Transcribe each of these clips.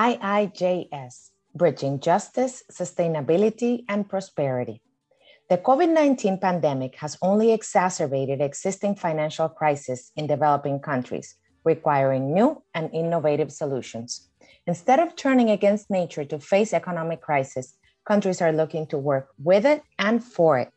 IIJS, Bridging Justice, Sustainability, and Prosperity. The COVID 19 pandemic has only exacerbated existing financial crises in developing countries, requiring new and innovative solutions. Instead of turning against nature to face economic crisis, countries are looking to work with it and for it.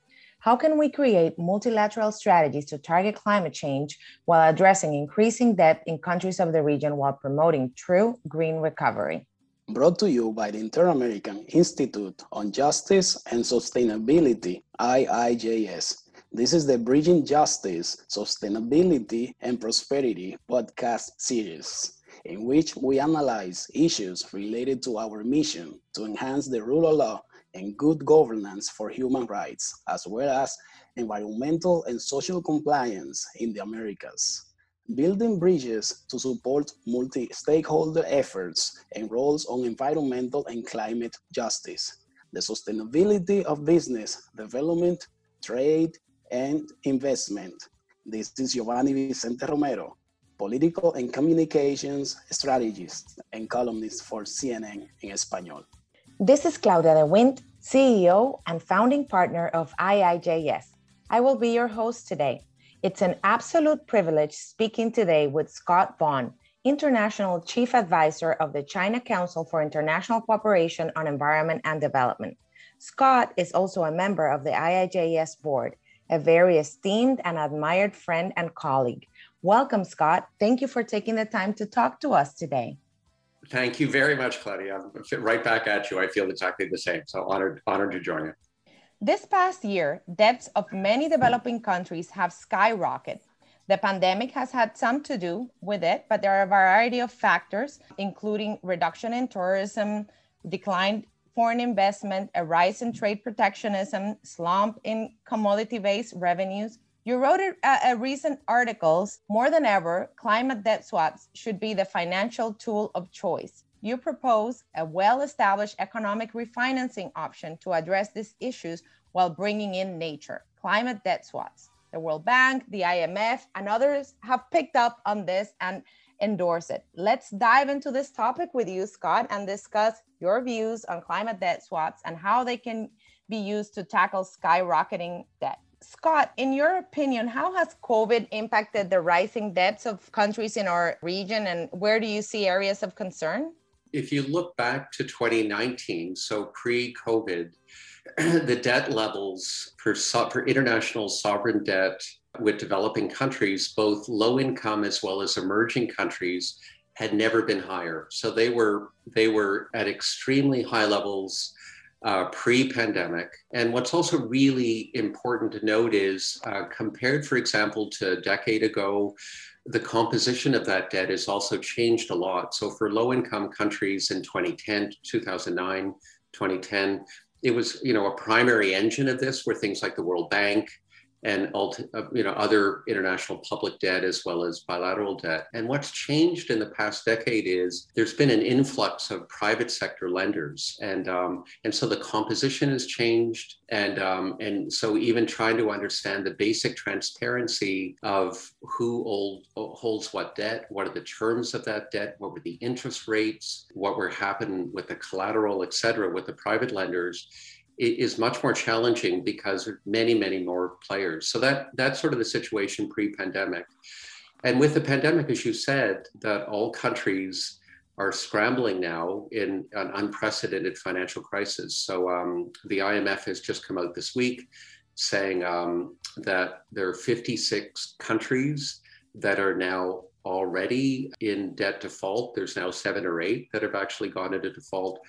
How can we create multilateral strategies to target climate change while addressing increasing debt in countries of the region while promoting true green recovery? Brought to you by the Inter-American Institute on Justice and Sustainability, IIJS. This is the Bridging Justice, Sustainability, and Prosperity podcast series, in which we analyze issues related to our mission to enhance the rule of law and good governance for human rights, as well as environmental and social compliance in the Americas. Building bridges to support multi stakeholder efforts and roles on environmental and climate justice, the sustainability of business, development, trade, and investment. This is Giovanni Vicente Romero, political and communications strategist and columnist for CNN en Español. This is Claudia de Windt, CEO and founding partner of IIJS. I will be your host today. It's an absolute privilege speaking today with Scott Vaughan, International Chief Advisor of the China Council for International Cooperation on Environment and Development. Scott is also a member of the IIJS board, a very esteemed and admired friend and colleague. Welcome, Scott. Thank you for taking the time to talk to us today. Thank you very much, Claudia. I'm right back at you. I feel exactly the same. So honored, honored to join you. This past year, debts of many developing countries have skyrocketed. The pandemic has had some to do with it, but there are a variety of factors, including reduction in tourism, declined foreign investment, a rise in trade protectionism, slump in commodity based revenues, you wrote a, a, uh, uh, recent articles, more than ever, climate debt swaps should be the financial tool of choice. You propose a well established economic refinancing option to address these issues while bringing in nature, climate debt swaps. The World Bank, the IMF, and others have picked up on this and endorse it. Let's dive into this topic with you, Scott, and discuss your views on climate debt swaps and how they can be used to tackle skyrocketing debt. Scott, in your opinion, how has COVID impacted the rising debts of countries in our region and where do you see areas of concern? If you look back to 2019, so pre COVID, the debt levels for, for international sovereign debt with developing countries, both low income as well as emerging countries, had never been higher. So they were they were at extremely high levels uh, pre pandemic. And what's also really important to note is uh, compared, for example, to a decade ago, the composition of that debt has also changed a lot. So for low income countries in 2010, 2009, 2010, it was you know a primary engine of this were things like the World Bank, and uh, you know other international public debt as well as bilateral debt. And what's changed in the past decade is there's been an influx of private sector lenders, and um, and so the composition has changed, and um, and so even trying to understand the basic transparency of who old, holds what debt, what are the terms of that debt, what were the interest rates, what were happening with the collateral, et cetera, with the private lenders is much more challenging because of many, many more players. So that that's sort of the situation pre-pandemic. And with the pandemic, as you said, that all countries are scrambling now in an unprecedented financial crisis. So um, the IMF has just come out this week saying um, that there are 56 countries that are now already in debt default. There's now seven or eight that have actually gone into default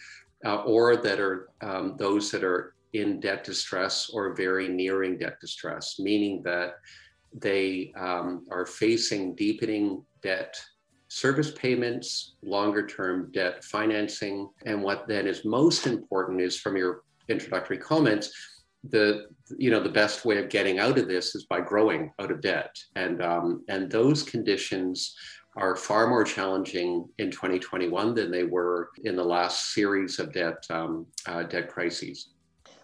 uh, or that are um, those that are in debt distress or very nearing debt distress, meaning that they um, are facing deepening debt service payments, longer term debt financing. And what then is most important is from your introductory comments, the you know the best way of getting out of this is by growing out of debt and um, and those conditions are far more challenging in 2021 than they were in the last series of debt um, uh, debt crises.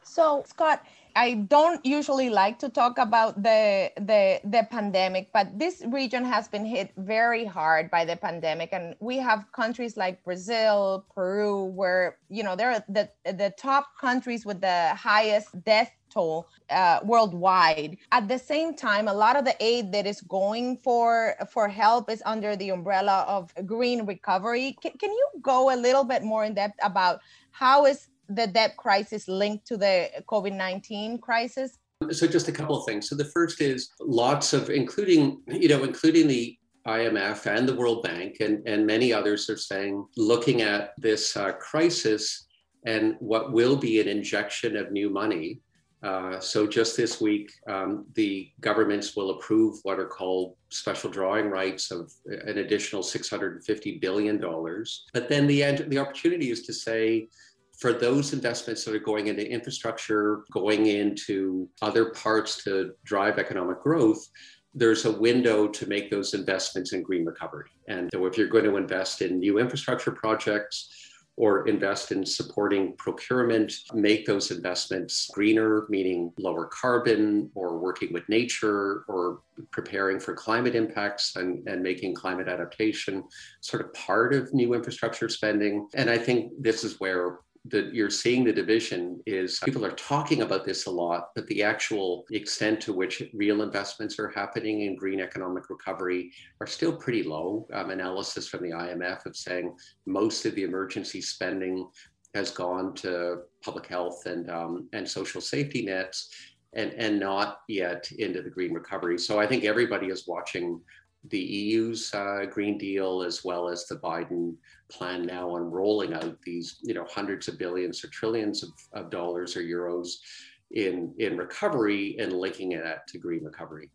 So, Scott, I don't usually like to talk about the, the the pandemic, but this region has been hit very hard by the pandemic, and we have countries like Brazil, Peru, where you know they're the the top countries with the highest death toll uh, worldwide. At the same time, a lot of the aid that is going for for help is under the umbrella of green recovery. Can you go a little bit more in depth about how is the debt crisis linked to the COVID 19 crisis? So, just a couple of things. So, the first is lots of, including, you know, including the IMF and the World Bank and, and many others are saying, looking at this uh, crisis and what will be an injection of new money. Uh, so just this week, um, the governments will approve what are called special drawing rights of an additional $650 billion. But then the, the opportunity is to say, for those investments that are going into infrastructure, going into other parts to drive economic growth, there's a window to make those investments in green recovery. And so if you're going to invest in new infrastructure projects, or invest in supporting procurement, make those investments greener, meaning lower carbon, or working with nature, or preparing for climate impacts and, and making climate adaptation sort of part of new infrastructure spending. And I think this is where that you're seeing the division is people are talking about this a lot, but the actual extent to which real investments are happening in green economic recovery are still pretty low. Um, analysis from the IMF of saying most of the emergency spending has gone to public health and um, and social safety nets, and and not yet into the green recovery. So I think everybody is watching the EU's uh, Green Deal as well as the Biden plan now on rolling out these, you know, hundreds of billions or trillions of, of dollars or euros in in recovery and linking it to green recovery.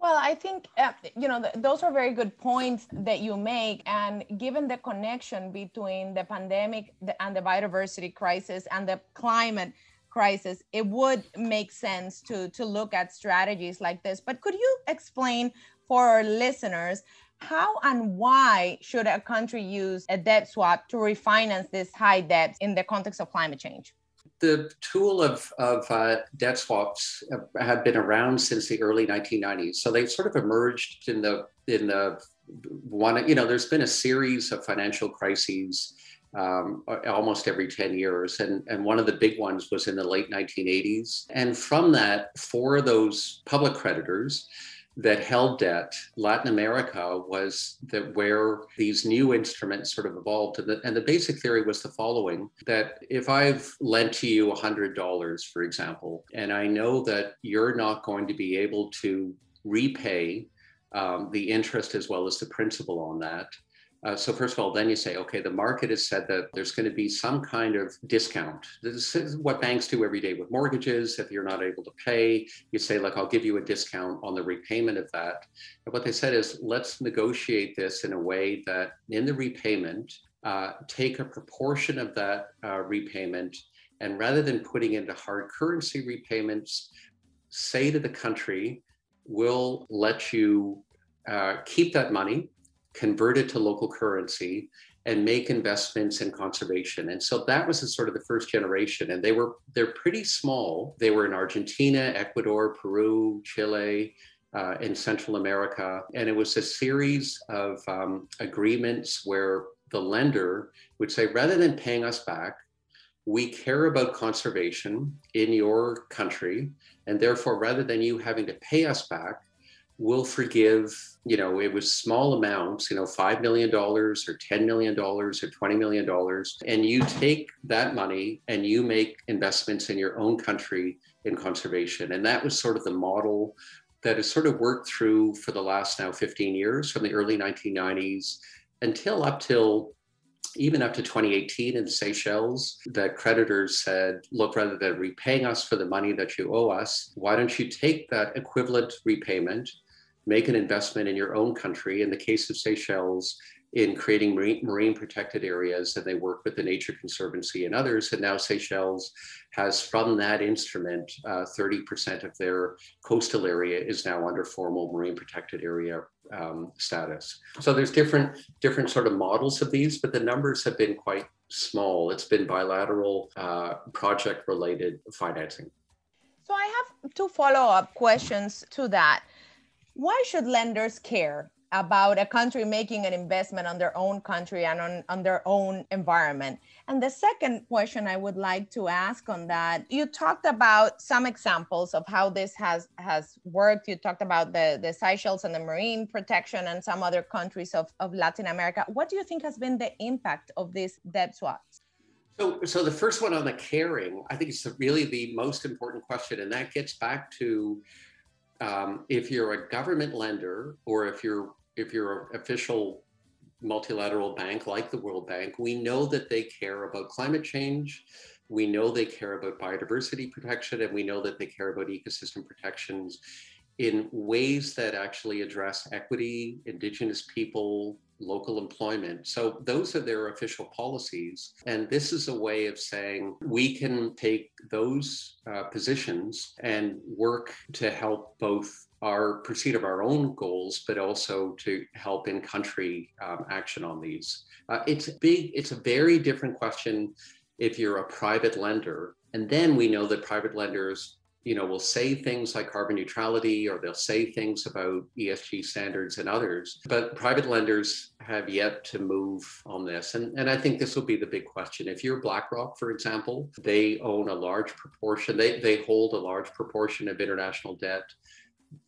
Well, I think uh, you know th- those are very good points that you make, and given the connection between the pandemic and the biodiversity crisis and the climate crisis, it would make sense to to look at strategies like this. But could you explain for our listeners how and why should a country use a debt swap to refinance this high debt in the context of climate change? The tool of, of uh, debt swaps have been around since the early 1990s. So they sort of emerged in the in the one. You know, there's been a series of financial crises um, almost every 10 years. And, and one of the big ones was in the late 1980s. And from that, for those public creditors, that held debt, Latin America was that where these new instruments sort of evolved. And the, and the basic theory was the following that if I've lent to you $100, for example, and I know that you're not going to be able to repay um, the interest as well as the principal on that, uh, so first of all, then you say, okay, the market has said that there's going to be some kind of discount. This is what banks do every day with mortgages. If you're not able to pay, you say, like, I'll give you a discount on the repayment of that. And what they said is, let's negotiate this in a way that in the repayment, uh, take a proportion of that uh, repayment, and rather than putting into hard currency repayments, say to the country, we'll let you uh, keep that money convert it to local currency and make investments in conservation. And so that was sort of the first generation. And they were they're pretty small. They were in Argentina, Ecuador, Peru, Chile, uh, in Central America. And it was a series of um, agreements where the lender would say, rather than paying us back, we care about conservation in your country. And therefore, rather than you having to pay us back, will forgive, you know, it was small amounts, you know, $5 million or $10 million or $20 million. And you take that money and you make investments in your own country in conservation. And that was sort of the model that has sort of worked through for the last now 15 years from the early 1990s until up till even up to 2018 in Seychelles, the creditors said, look, rather than repaying us for the money that you owe us, why don't you take that equivalent repayment make an investment in your own country. In the case of Seychelles, in creating marine, marine, protected areas, and they work with the Nature Conservancy and others. And now Seychelles has, from that instrument, uh, 30% of their coastal area is now under formal marine protected area um, status. So there's different different sort of models of these, but the numbers have been quite small. It's been bilateral, uh, project related financing. So I have two follow up questions to that. Why should lenders care about a country making an investment on their own country and on, on their own environment. And the second question I would like to ask on that, you talked about some examples of how this has has worked. You talked about the, the Seychelles and the marine protection and some other countries of, of Latin America. What do you think has been the impact of these debt swaps? So, so the first one on the caring, I think it's really the most important question, and that gets back to um, if you're a government lender or if you're if you're an official multilateral bank like the World Bank, we know that they care about climate change. We know they care about biodiversity protection, and we know that they care about ecosystem protections in ways that actually address equity, indigenous people, local employment. So those are their official policies. And this is a way of saying we can take those uh, positions and work to help both our pursuit of our own goals, but also to help in country um, action on these. Uh, it's big, it's a very different question if you're a private lender. And then we know that private lenders you know, will say things like carbon neutrality or they'll say things about ESG standards and others. But private lenders have yet to move on this. And, and I think this will be the big question. If you're BlackRock, for example, they own a large proportion, they, they hold a large proportion of international debt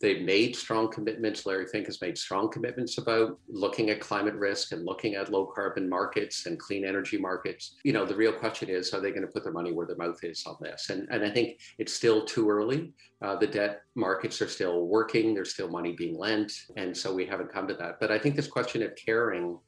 they've made strong commitments. Larry Fink has made strong commitments about looking at climate risk and looking at low carbon markets and clean energy markets. You know, the real question is, are they going to put their money where their mouth is on this? And, and I think it's still too early. Uh, the debt markets are still working. There's still money being lent. And so we haven't come to that. But I think this question of caring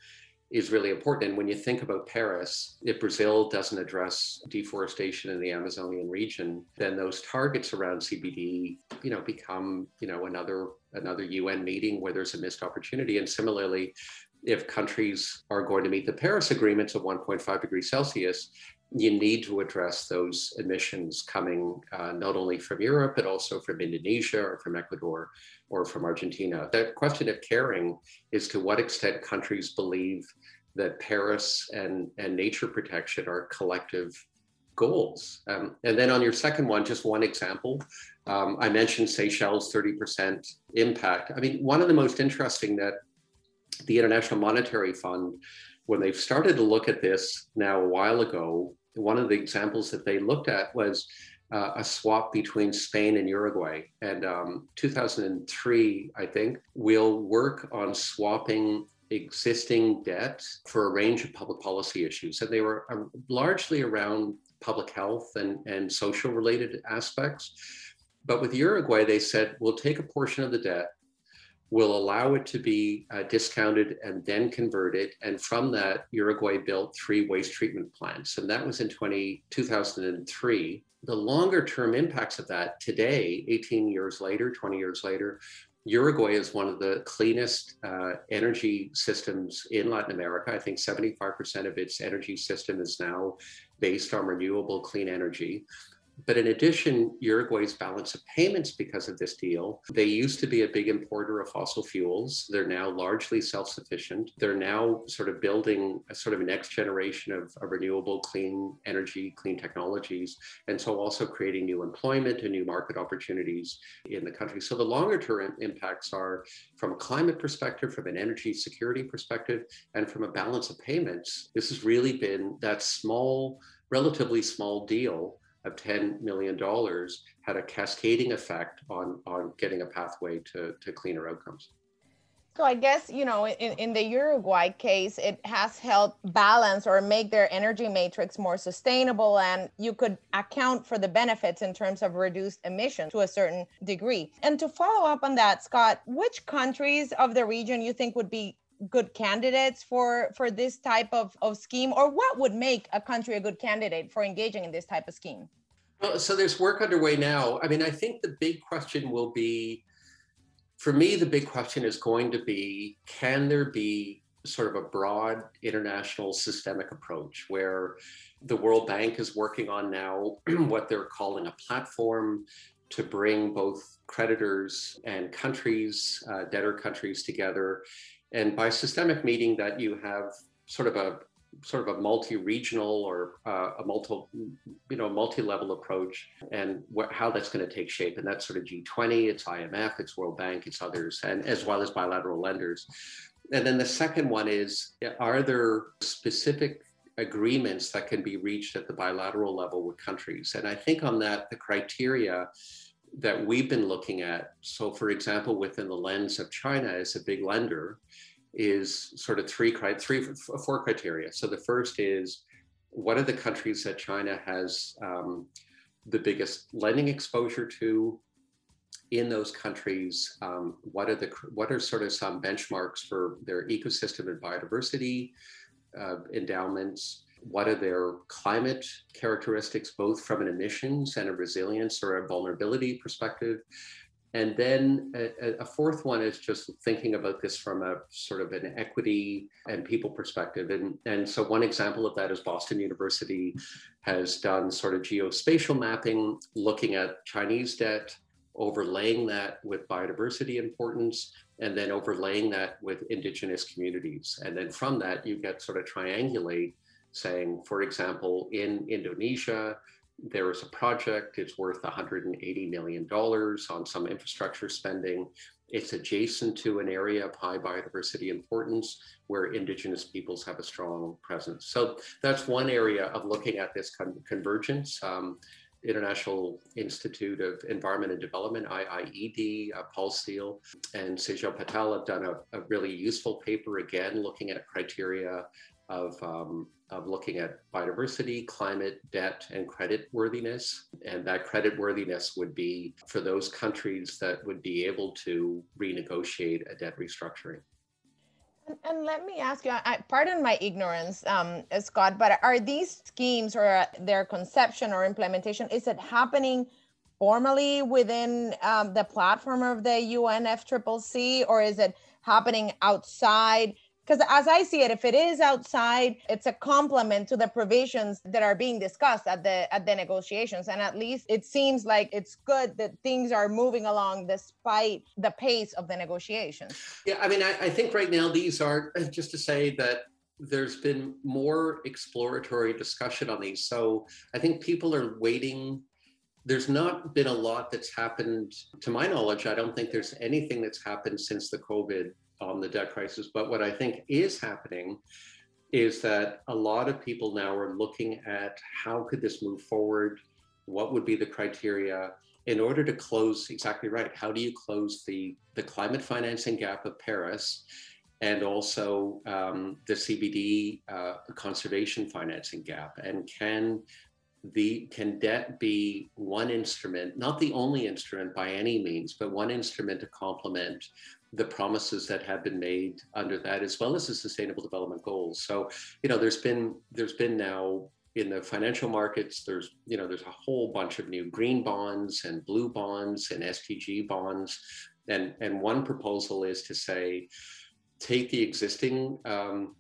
is really important. And when you think about Paris, if Brazil doesn't address deforestation in the Amazonian region, then those targets around CBD, you know, become, you know, another another UN meeting where there's a missed opportunity. And similarly, if countries are going to meet the Paris agreements of 1.5 degrees Celsius, you need to address those emissions coming uh, not only from Europe, but also from Indonesia or from Ecuador or from Argentina. The question of caring is to what extent countries believe that Paris and, and nature protection are collective goals. Um, and then on your second one, just one example, um, I mentioned Seychelles 30% impact. I mean, one of the most interesting that the International Monetary Fund when they've started to look at this now a while ago, one of the examples that they looked at was uh, a swap between Spain and Uruguay. And um, 2003, I think, we'll work on swapping existing debt for a range of public policy issues. And they were uh, largely around public health and, and social related aspects. But with Uruguay, they said, we'll take a portion of the debt we'll allow it to be uh, discounted and then converted. And from that, Uruguay built three waste treatment plants. And that was in 20, 2003. The longer term impacts of that today, 18 years later, 20 years later, Uruguay is one of the cleanest uh, energy systems in Latin America. I think 75% of its energy system is now based on renewable clean energy. But in addition, Uruguay's balance of payments because of this deal, they used to be a big importer of fossil fuels. They're now largely self sufficient. They're now sort of building a sort of next generation of, of, renewable clean energy, clean technologies, and so also creating new employment and new market opportunities in the country. So the longer term impacts are from a climate perspective, from an energy security perspective, and from a balance of payments. This has really been that small, relatively small deal of $10 million had a cascading effect on, on getting a pathway to, to cleaner outcomes. So I guess, you know, in, in the Uruguay case, it has helped balance or make their energy matrix more sustainable. And you could account for the benefits in terms of reduced emissions to a certain degree. And to follow up on that, Scott, which countries of the region you think would be good candidates for for this type of, of scheme? Or what would make a country a good candidate for engaging in this type of scheme? Well, so there's work underway now. I mean i think the big question will be for me the big question is going to be can there be sort of a broad international systemic approach where the world bank is working on now what they're calling a platform to bring both creditors and countries, uh, debtor countries together and by systemic meaning that you have sort of a, sort of a multi-regional or uh, a multi, you know, multi-level approach, and wh- how that's going to take shape. And that's sort of G20, it's IMF, it's World Bank, it's others, and as well as bilateral lenders. And then the second one is: Are there specific agreements that can be reached at the bilateral level with countries? And I think on that, the criteria that we've been looking at. So, for example, within the lens of China as a big lender, is sort of three, three, four criteria. So the first is what are the countries that China has um, the biggest lending exposure to? In those countries, um, what are the what are sort of some benchmarks for their ecosystem and biodiversity uh, endowments? What are their climate characteristics, both from an emissions and a resilience or a vulnerability perspective? And then a, a, fourth one is just thinking about this from a sort of an equity and people perspective. And, and so one example of that is Boston University has done sort of geospatial mapping, looking at Chinese debt, overlaying that with biodiversity importance, and then overlaying that with indigenous communities. And then from that, you get sort of triangulate saying, for example, in Indonesia, there is a project, it's worth $180 million on some infrastructure spending. It's adjacent to an area of high biodiversity importance where Indigenous peoples have a strong presence. So that's one area of looking at this con- convergence. Um, International Institute of Environment and Development, IIED, uh, Paul Steele, and Sejal Patel have done a, a, really useful paper again looking at criteria of, um, of looking at biodiversity, climate, debt, and credit worthiness. And that credit worthiness would be for those countries that would be able to renegotiate a debt restructuring. And, and let me ask you, I, pardon my ignorance, um, Scott, but are these schemes or their conception or implementation, is it happening formally within um, the platform of the UNFCCC or is it happening outside? Because as i see it if it is outside it's a complement to the provisions that are being discussed at the at the negotiations. And at least it seems like it's good that things are moving along despite the pace of the negotiations. Yeah i mean i, I think right now these are uh, just to say that there's been more exploratory discussion on these. So i think people are waiting. There's not been a lot that's happened to my knowledge i don't think there's anything that's happened since the covid on the debt crisis. But what I think is happening is that a lot of people now are looking at how could this move forward? What would be the criteria in order to close exactly right? How do you close the, the climate financing gap of Paris and also um, the CBD uh, conservation financing gap? And can the can debt be one instrument, not the only instrument by any means, but one instrument to complement the promises that have been made under that, as well as the Sustainable Development Goals. So, you know, there's been there's been now in the financial markets, there's you know there's a whole bunch of new green bonds and blue bonds and SDG bonds, and and one proposal is to say, take the existing um,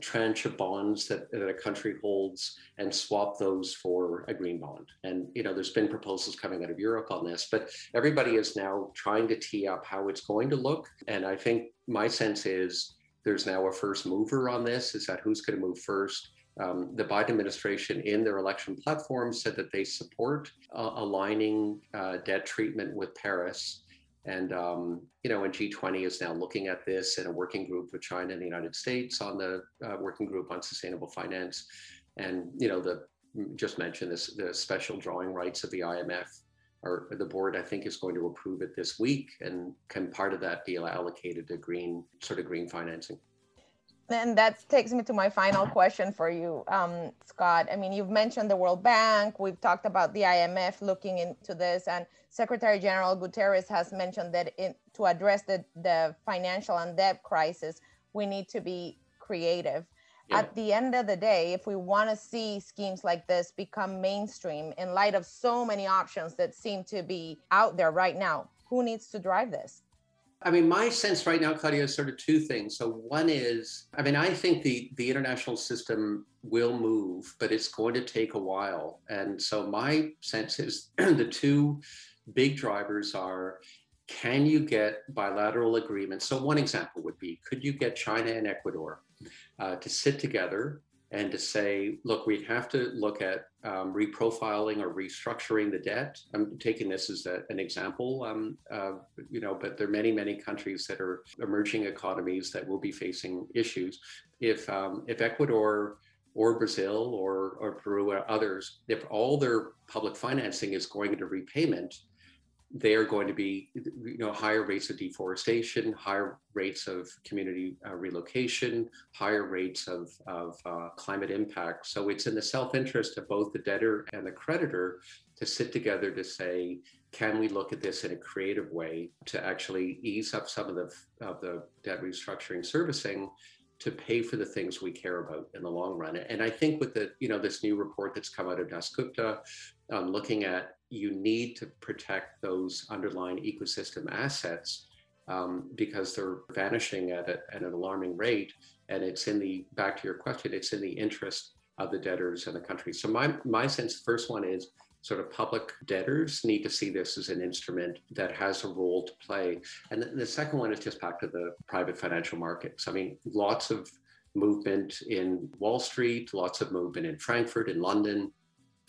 tranche of bonds that, that a country holds and swap those for a green bond. And you know, there's been proposals coming out of Europe on this, but everybody is now trying to tee up how it's going to look. And I think my sense is there's now a first mover on this. Is that who's going to move first? Um, the Biden administration, in their election platform, said that they support uh, aligning uh, debt treatment with Paris. And um, you know, and G20 is now looking at this in a working group with China and the United States on the uh, working group on sustainable finance. And you know, the just mentioned this the special drawing rights of the IMF or the board I think is going to approve it this week. And can part of that be allocated to green sort of green financing? And that takes me to my final question for you, um, Scott. I mean, you've mentioned the World Bank. We've talked about the IMF looking into this, and Secretary General Guterres has mentioned that in, to address the, the financial and debt crisis, we need to be creative. Yeah. At the end of the day, if we want to see schemes like this become mainstream in light of so many options that seem to be out there right now, who needs to drive this? I mean, my sense right now, Claudia, is sort of two things. So one is, I mean, I think the the international system will move, but it's going to take a while. And so my sense is the two big drivers are can you get bilateral agreements? So one example would be, could you get China and Ecuador uh, to sit together and to say, look, we have to look at um, reprofiling or restructuring the debt. I'm taking this as a, an example, um, uh, you know, but there are many, many countries that are emerging economies that will be facing issues. If um, if Ecuador or Brazil or or Peru or others, if all their public financing is going into repayment, they are going to be you know higher rates of deforestation higher rates of community uh, relocation higher rates of, of uh, climate impact so it's in the self-interest of both the debtor and the creditor to sit together to say can we look at this in a creative way to actually ease up some of the of the debt restructuring servicing to pay for the things we care about in the long run. And I think with the, you know, this new report that's come out of Dasgupta, um, looking at you need to protect those underlying ecosystem assets um, because they're vanishing at, a, at an alarming rate. And it's in the, back to your question, it's in the interest of the debtors and the country. So my, my sense, the first one is sort of public debtors need to see this as an instrument that has a role to play. And the second one is just back to the private financial markets. I mean, lots of movement in Wall Street, lots of movement in Frankfurt, in London,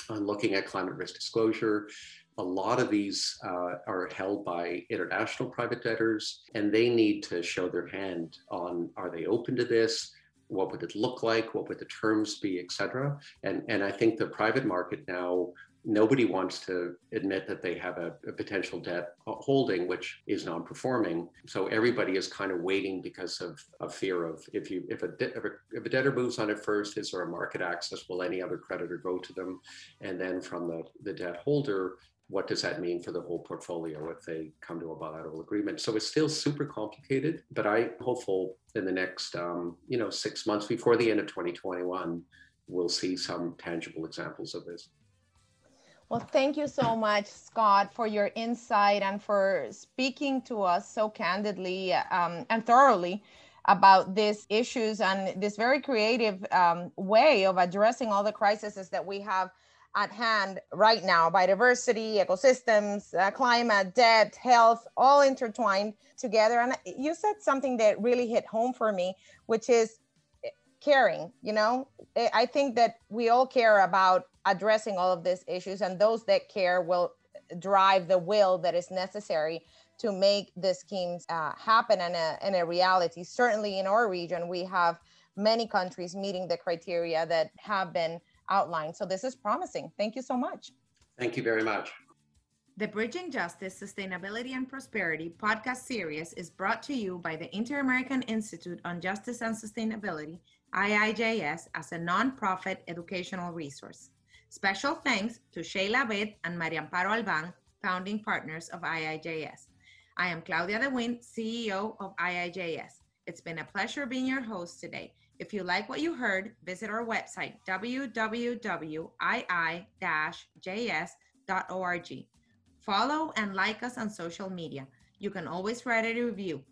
on looking at climate risk disclosure. A lot of these uh, are held by international private debtors, and they need to show their hand on are they open to this? What would it look like? What would the terms be, et cetera? And, and I think the private market now nobody wants to admit that they have a, a, potential debt holding which is non-performing. So everybody is kind of waiting because of, a fear of if you if a, de- if a, if a debtor moves on it first is there a market access? Will any other creditor go to them? And then from the, the debt holder what does that mean for the whole portfolio if they come to a bilateral agreement? So it's still super complicated but i'm hopeful in the next um, you know six months before the end of 2021 we'll see some tangible examples of this well, thank you so much, Scott, for your insight and for speaking to us so candidly um, and thoroughly about these issues and this very creative um, way of addressing all the crises that we have at hand right now biodiversity, ecosystems, uh, climate, debt, health, all intertwined together. And you said something that really hit home for me, which is caring. You know, I think that we all care about addressing all of these issues and those that care will drive the will that is necessary to make the schemes uh, happen in a, in a reality. Certainly in our region we have many countries meeting the criteria that have been outlined. So this is promising. Thank you so much. Thank you very much. The Bridging Justice, Sustainability and Prosperity podcast series is brought to you by the Inter American Institute on Justice and Sustainability, IIJS, as a nonprofit educational resource. Special thanks to Sheila Abed and Maria Amparo Alban, founding partners of IIJS. I am Claudia de Windt, CEO of IIJS. It's been a pleasure being your host today. If you like what you heard, visit our website, www.ii-js.org. Follow and like us on social media. You can always write a review.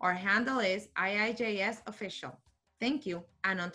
Our handle is IIJS Official. Thank you, and until